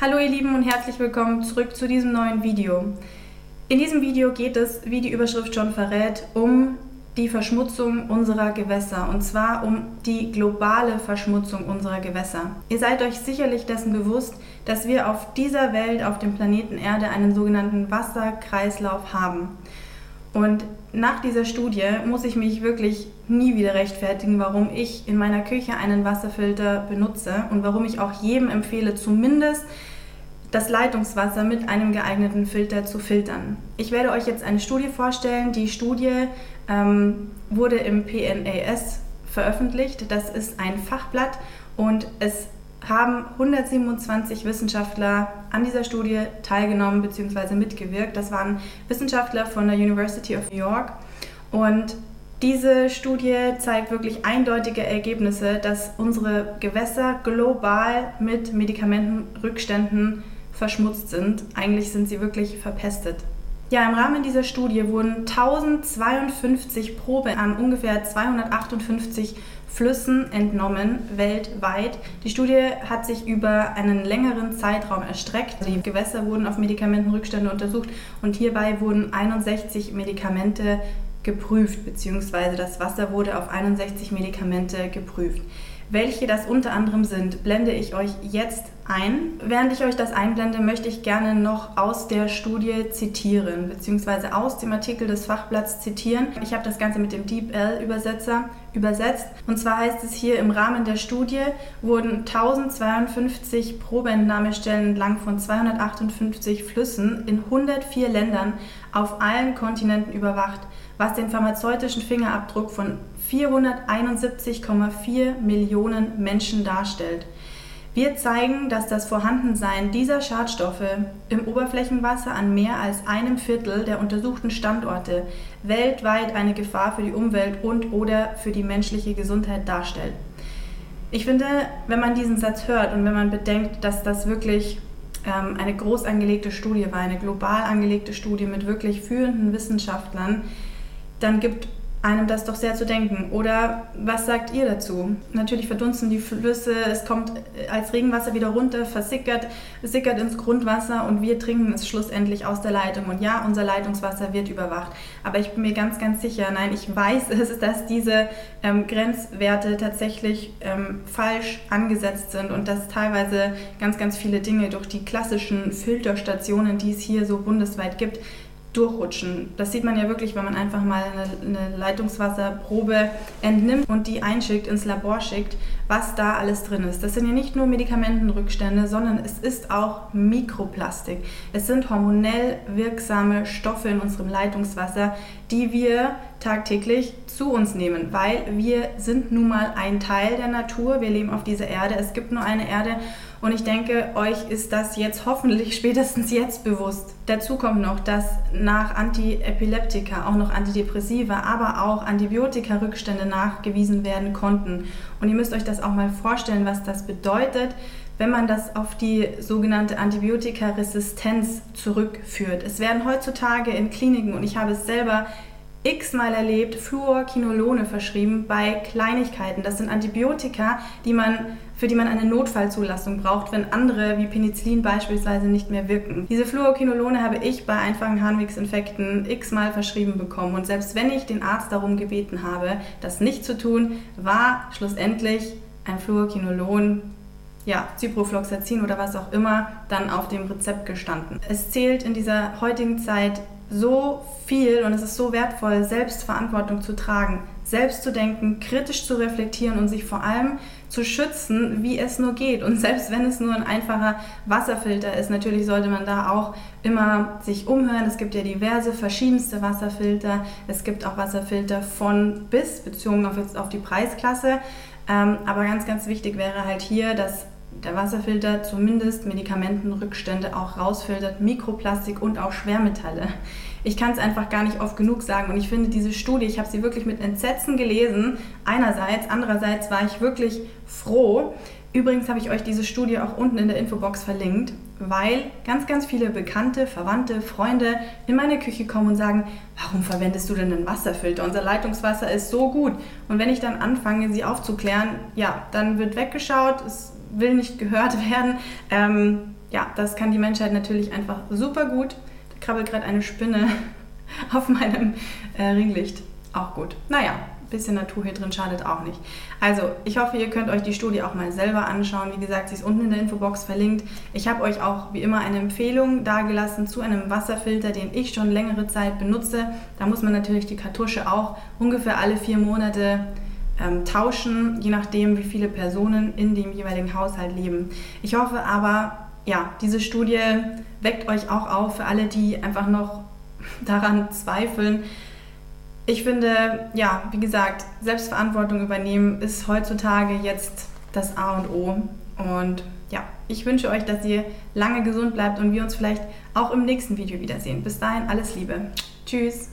Hallo ihr Lieben und herzlich willkommen zurück zu diesem neuen Video. In diesem Video geht es, wie die Überschrift schon verrät, um die Verschmutzung unserer Gewässer und zwar um die globale Verschmutzung unserer Gewässer. Ihr seid euch sicherlich dessen bewusst, dass wir auf dieser Welt, auf dem Planeten Erde, einen sogenannten Wasserkreislauf haben. Und nach dieser Studie muss ich mich wirklich nie wieder rechtfertigen, warum ich in meiner Küche einen Wasserfilter benutze und warum ich auch jedem empfehle, zumindest das Leitungswasser mit einem geeigneten Filter zu filtern. Ich werde euch jetzt eine Studie vorstellen. Die Studie ähm, wurde im PNAS veröffentlicht. Das ist ein Fachblatt und es haben 127 Wissenschaftler an dieser Studie teilgenommen bzw. mitgewirkt. Das waren Wissenschaftler von der University of New York und diese Studie zeigt wirklich eindeutige Ergebnisse, dass unsere Gewässer global mit Medikamentenrückständen verschmutzt sind. Eigentlich sind sie wirklich verpestet. Ja, im Rahmen dieser Studie wurden 1052 Proben an ungefähr 258 Flüssen entnommen, weltweit. Die Studie hat sich über einen längeren Zeitraum erstreckt. Die Gewässer wurden auf Medikamentenrückstände untersucht und hierbei wurden 61 Medikamente geprüft, beziehungsweise das Wasser wurde auf 61 Medikamente geprüft. Welche das unter anderem sind, blende ich euch jetzt ein. Während ich euch das einblende, möchte ich gerne noch aus der Studie zitieren, beziehungsweise aus dem Artikel des Fachblatts zitieren. Ich habe das Ganze mit dem DeepL-Übersetzer übersetzt. Und zwar heißt es hier, im Rahmen der Studie wurden 1052 Probeentnahmestellen entlang von 258 Flüssen in 104 Ländern auf allen Kontinenten überwacht, was den pharmazeutischen Fingerabdruck von 471,4 Millionen Menschen darstellt. Wir zeigen, dass das Vorhandensein dieser Schadstoffe im Oberflächenwasser an mehr als einem Viertel der untersuchten Standorte weltweit eine Gefahr für die Umwelt und/oder für die menschliche Gesundheit darstellt. Ich finde, wenn man diesen Satz hört und wenn man bedenkt, dass das wirklich ähm, eine groß angelegte Studie war, eine global angelegte Studie mit wirklich führenden Wissenschaftlern, dann gibt einem das doch sehr zu denken. Oder was sagt ihr dazu? Natürlich verdunsten die Flüsse, es kommt als Regenwasser wieder runter, versickert, sickert ins Grundwasser und wir trinken es schlussendlich aus der Leitung. Und ja, unser Leitungswasser wird überwacht. Aber ich bin mir ganz, ganz sicher, nein, ich weiß es, dass diese ähm, Grenzwerte tatsächlich ähm, falsch angesetzt sind und dass teilweise ganz, ganz viele Dinge durch die klassischen Filterstationen, die es hier so bundesweit gibt, durchrutschen. Das sieht man ja wirklich, wenn man einfach mal eine, eine, Leitungswasserprobe entnimmt und die einschickt, ins Labor schickt, was da alles drin ist. Das sind ja nicht nur Medikamentenrückstände, sondern es ist auch Mikroplastik. Es sind hormonell wirksame Stoffe in unserem Leitungswasser, die wir tagtäglich zu uns nehmen, weil wir sind nun mal ein Teil der Natur. Wir leben auf dieser Erde. Es gibt nur eine Erde und ich denke, euch ist das jetzt hoffentlich spätestens jetzt bewusst. Dazu kommt noch, dass nach Antiepileptika auch noch Antidepressiva, aber auch Antibiotika-Rückstände nachgewiesen werden konnten. Und ihr müsst euch das auch mal vorstellen, was das bedeutet, wenn man das auf die sogenannte Antibiotikaresistenz zurückführt. Es werden heutzutage in Kliniken, und ich habe es selber x-mal erlebt, Fluorquinolone verschrieben bei Kleinigkeiten. Das sind Antibiotika, die man, für die man eine Notfallzulassung braucht, wenn andere wie Penicillin beispielsweise nicht mehr wirken. Diese Fluorquinolone habe ich bei einfachen Harnwegsinfekten x-mal verschrieben bekommen und selbst wenn ich den Arzt darum gebeten habe, das nicht zu tun, war schlussendlich ein Fluorquinolon ja, Ciprofloxacin oder was auch immer dann auf dem Rezept gestanden. Es zählt in dieser heutigen Zeit so viel und es ist so wertvoll, Selbstverantwortung zu tragen, selbst zu denken, kritisch zu reflektieren und sich vor allem zu schützen, wie es nur geht. Und selbst wenn es nur ein einfacher Wasserfilter ist, natürlich sollte man da auch immer sich umhören. Es gibt ja diverse verschiedenste Wasserfilter. Es gibt auch Wasserfilter von bis, bezogen auf, auf die Preisklasse. Ähm, aber ganz, ganz wichtig wäre halt hier, dass der Wasserfilter zumindest Medikamentenrückstände auch rausfiltert, Mikroplastik und auch Schwermetalle. Ich kann es einfach gar nicht oft genug sagen und ich finde diese Studie, ich habe sie wirklich mit Entsetzen gelesen, einerseits, andererseits war ich wirklich froh. Übrigens habe ich euch diese Studie auch unten in der Infobox verlinkt, weil ganz, ganz viele Bekannte, Verwandte, Freunde in meine Küche kommen und sagen, warum verwendest du denn einen Wasserfilter? Unser Leitungswasser ist so gut. Und wenn ich dann anfange, sie aufzuklären, ja, dann wird weggeschaut, es will nicht gehört werden. Ähm, ja, das kann die Menschheit natürlich einfach super gut. Da krabbelt gerade eine Spinne auf meinem äh, Ringlicht. Auch gut. Naja, bisschen Natur hier drin schadet auch nicht. Also, ich hoffe, ihr könnt euch die Studie auch mal selber anschauen. Wie gesagt, sie ist unten in der Infobox verlinkt. Ich habe euch auch wie immer eine Empfehlung dargelassen zu einem Wasserfilter, den ich schon längere Zeit benutze. Da muss man natürlich die Kartusche auch ungefähr alle vier Monate ähm, tauschen, je nachdem, wie viele Personen in dem jeweiligen Haushalt leben. Ich hoffe aber, ja, diese Studie weckt euch auch auf für alle, die einfach noch daran zweifeln, ich finde, ja, wie gesagt, Selbstverantwortung übernehmen ist heutzutage jetzt das A und O. Und ja, ich wünsche euch, dass ihr lange gesund bleibt und wir uns vielleicht auch im nächsten Video wiedersehen. Bis dahin, alles Liebe. Tschüss.